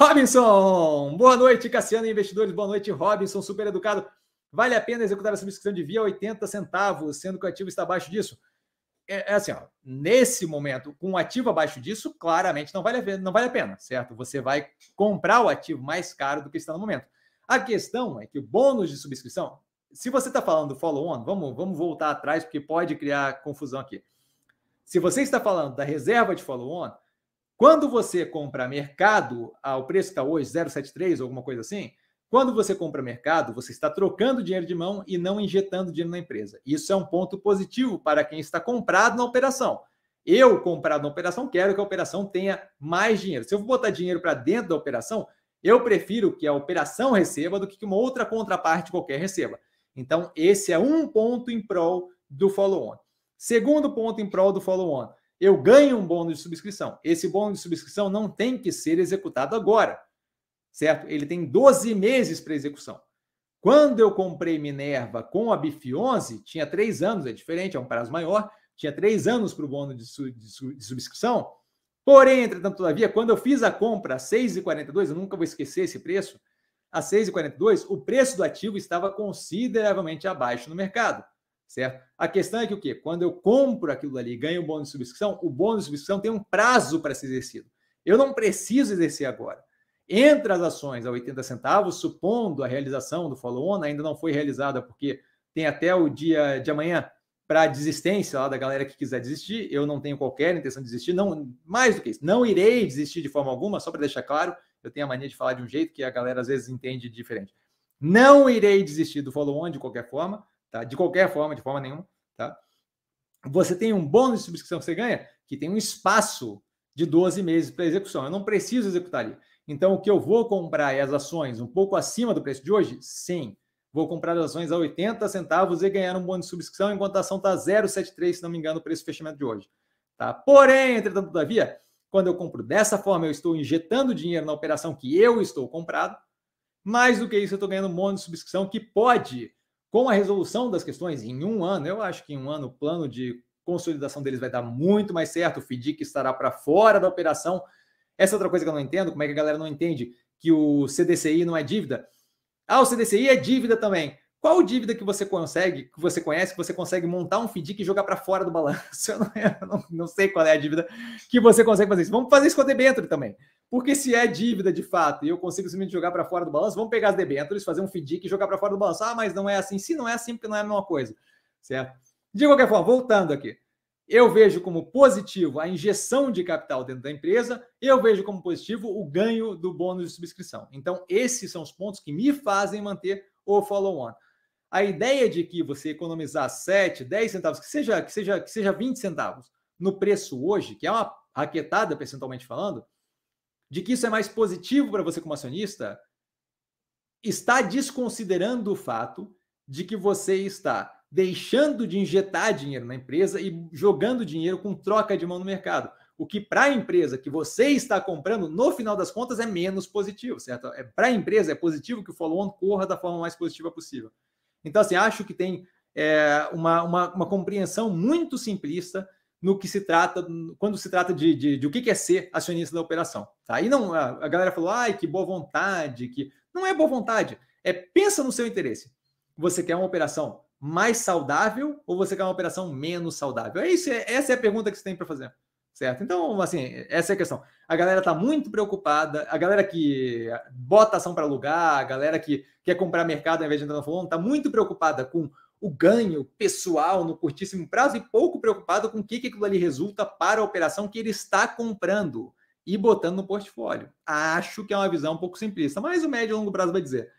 Robinson, boa noite, Cassiano Investidores, boa noite, Robinson, super educado. Vale a pena executar a subscrição de via 80 centavos, sendo que o ativo está abaixo disso? É, é assim, ó, nesse momento, com o ativo abaixo disso, claramente não vale, a, não vale a pena, certo? Você vai comprar o ativo mais caro do que está no momento. A questão é que o bônus de subscrição, se você está falando do follow-on, vamos, vamos voltar atrás, porque pode criar confusão aqui. Se você está falando da reserva de follow-on, quando você compra mercado ao preço que está hoje, 0,73 ou alguma coisa assim, quando você compra mercado, você está trocando dinheiro de mão e não injetando dinheiro na empresa. Isso é um ponto positivo para quem está comprado na operação. Eu, comprado na operação, quero que a operação tenha mais dinheiro. Se eu vou botar dinheiro para dentro da operação, eu prefiro que a operação receba do que uma outra contraparte qualquer receba. Então, esse é um ponto em prol do follow-on. Segundo ponto em prol do follow-on, eu ganho um bônus de subscrição. Esse bônus de subscrição não tem que ser executado agora, certo? Ele tem 12 meses para execução. Quando eu comprei Minerva com a BIF 11, tinha três anos, é diferente, é um prazo maior, tinha três anos para o bônus de, su de, su de, subscrição. Porém, entretanto, todavia, quando eu fiz a compra a 6,42, eu nunca vou esquecer esse preço, a 6,42, o preço do ativo estava consideravelmente abaixo no mercado certo? A questão é que o quê? Quando eu compro aquilo ali e ganho um bônus de subscrição, o bônus de subscrição tem um prazo para ser exercido. Eu não preciso exercer agora. Entre as ações a 80 centavos, supondo a realização do follow-on, ainda não foi realizada porque tem até o dia de amanhã para desistência lá da galera que quiser desistir. Eu não tenho qualquer intenção de desistir, não, mais do que isso, não irei desistir de forma alguma, só para deixar claro. Eu tenho a mania de falar de um jeito que a galera às vezes entende diferente. Não irei desistir do follow-on de qualquer forma, tá? De qualquer forma, de forma nenhuma, tá? Você tem um bônus de subscrição que você ganha, que tem um espaço de 12 meses para execução. Eu não preciso executar ali. Então, o que eu vou comprar é as ações um pouco acima do preço de hoje? Sim. Vou comprar as ações a 80 centavos e ganhar um bônus de subscrição, enquanto a ação está 0,73, se não me engano, o preço de fechamento de hoje. Tá? Porém, entretanto, todavia, quando eu compro dessa forma, eu estou injetando dinheiro na operação que eu estou comprado. Mais do que isso, eu estou ganhando um bônus de subscrição que pode com a resolução das questões em um ano, eu acho que em um ano o plano de consolidação deles vai dar muito mais certo, o FDIC estará para fora da operação. Essa é outra coisa que eu não entendo, como é que a galera não entende que o CDCI não é dívida? Ah, o CDCI é dívida também. Qual dívida que você consegue, que você conhece, que você consegue montar um FDIC e jogar para fora do balanço? Eu não, eu não, não, sei qual é a dívida que você consegue fazer isso. Vamos fazer isso com a debênture também. Porque se é dívida de fato e eu consigo simplesmente jogar para fora do balanço, vamos pegar as debêntures, fazer um FDIC e jogar para fora do balanço. Ah, mas não é assim. Se não é assim, porque não é a mesma coisa. Certo? De qualquer forma, voltando aqui. Eu vejo como positivo a injeção de capital dentro da empresa, eu vejo como positivo o ganho do bônus de subscrição. Então, esses são os pontos que me fazem manter o follow-on. A ideia de que você economizar 7, 10 centavos, que seja, que seja, que seja 20 centavos no preço hoje, que é uma raquetada percentualmente falando, de que isso é mais positivo para você como acionista, está desconsiderando o fato de que você está deixando de injetar dinheiro na empresa e jogando dinheiro com troca de mão no mercado. O que para a empresa que você está comprando, no final das contas, é menos positivo, certo? É, para a empresa é positivo que o follow-on corra da forma mais positiva possível. Então, assim, acho que tem é, uma, uma, uma compreensão muito simplista no que se trata, quando se trata de, de, de, o que é ser acionista da operação. Tá? E não, a, a galera falou, ai, que boa vontade, que. Não é boa vontade, é pensa no seu interesse. Você quer uma operação mais saudável ou você quer uma operação menos saudável? É isso, é, essa é a pergunta que você tem para fazer. Certo? Então, assim, essa é a questão. A galera está muito preocupada, a galera que bota ação para alugar, a galera que quer comprar mercado ao invés de entrar no fundo, está muito preocupada com o ganho pessoal no curtíssimo prazo e pouco preocupado com o que, que aquilo ali resulta para a operação que ele está comprando e botando no portfólio. Acho que é uma visão um pouco simplista, mas o médio e longo prazo vai dizer.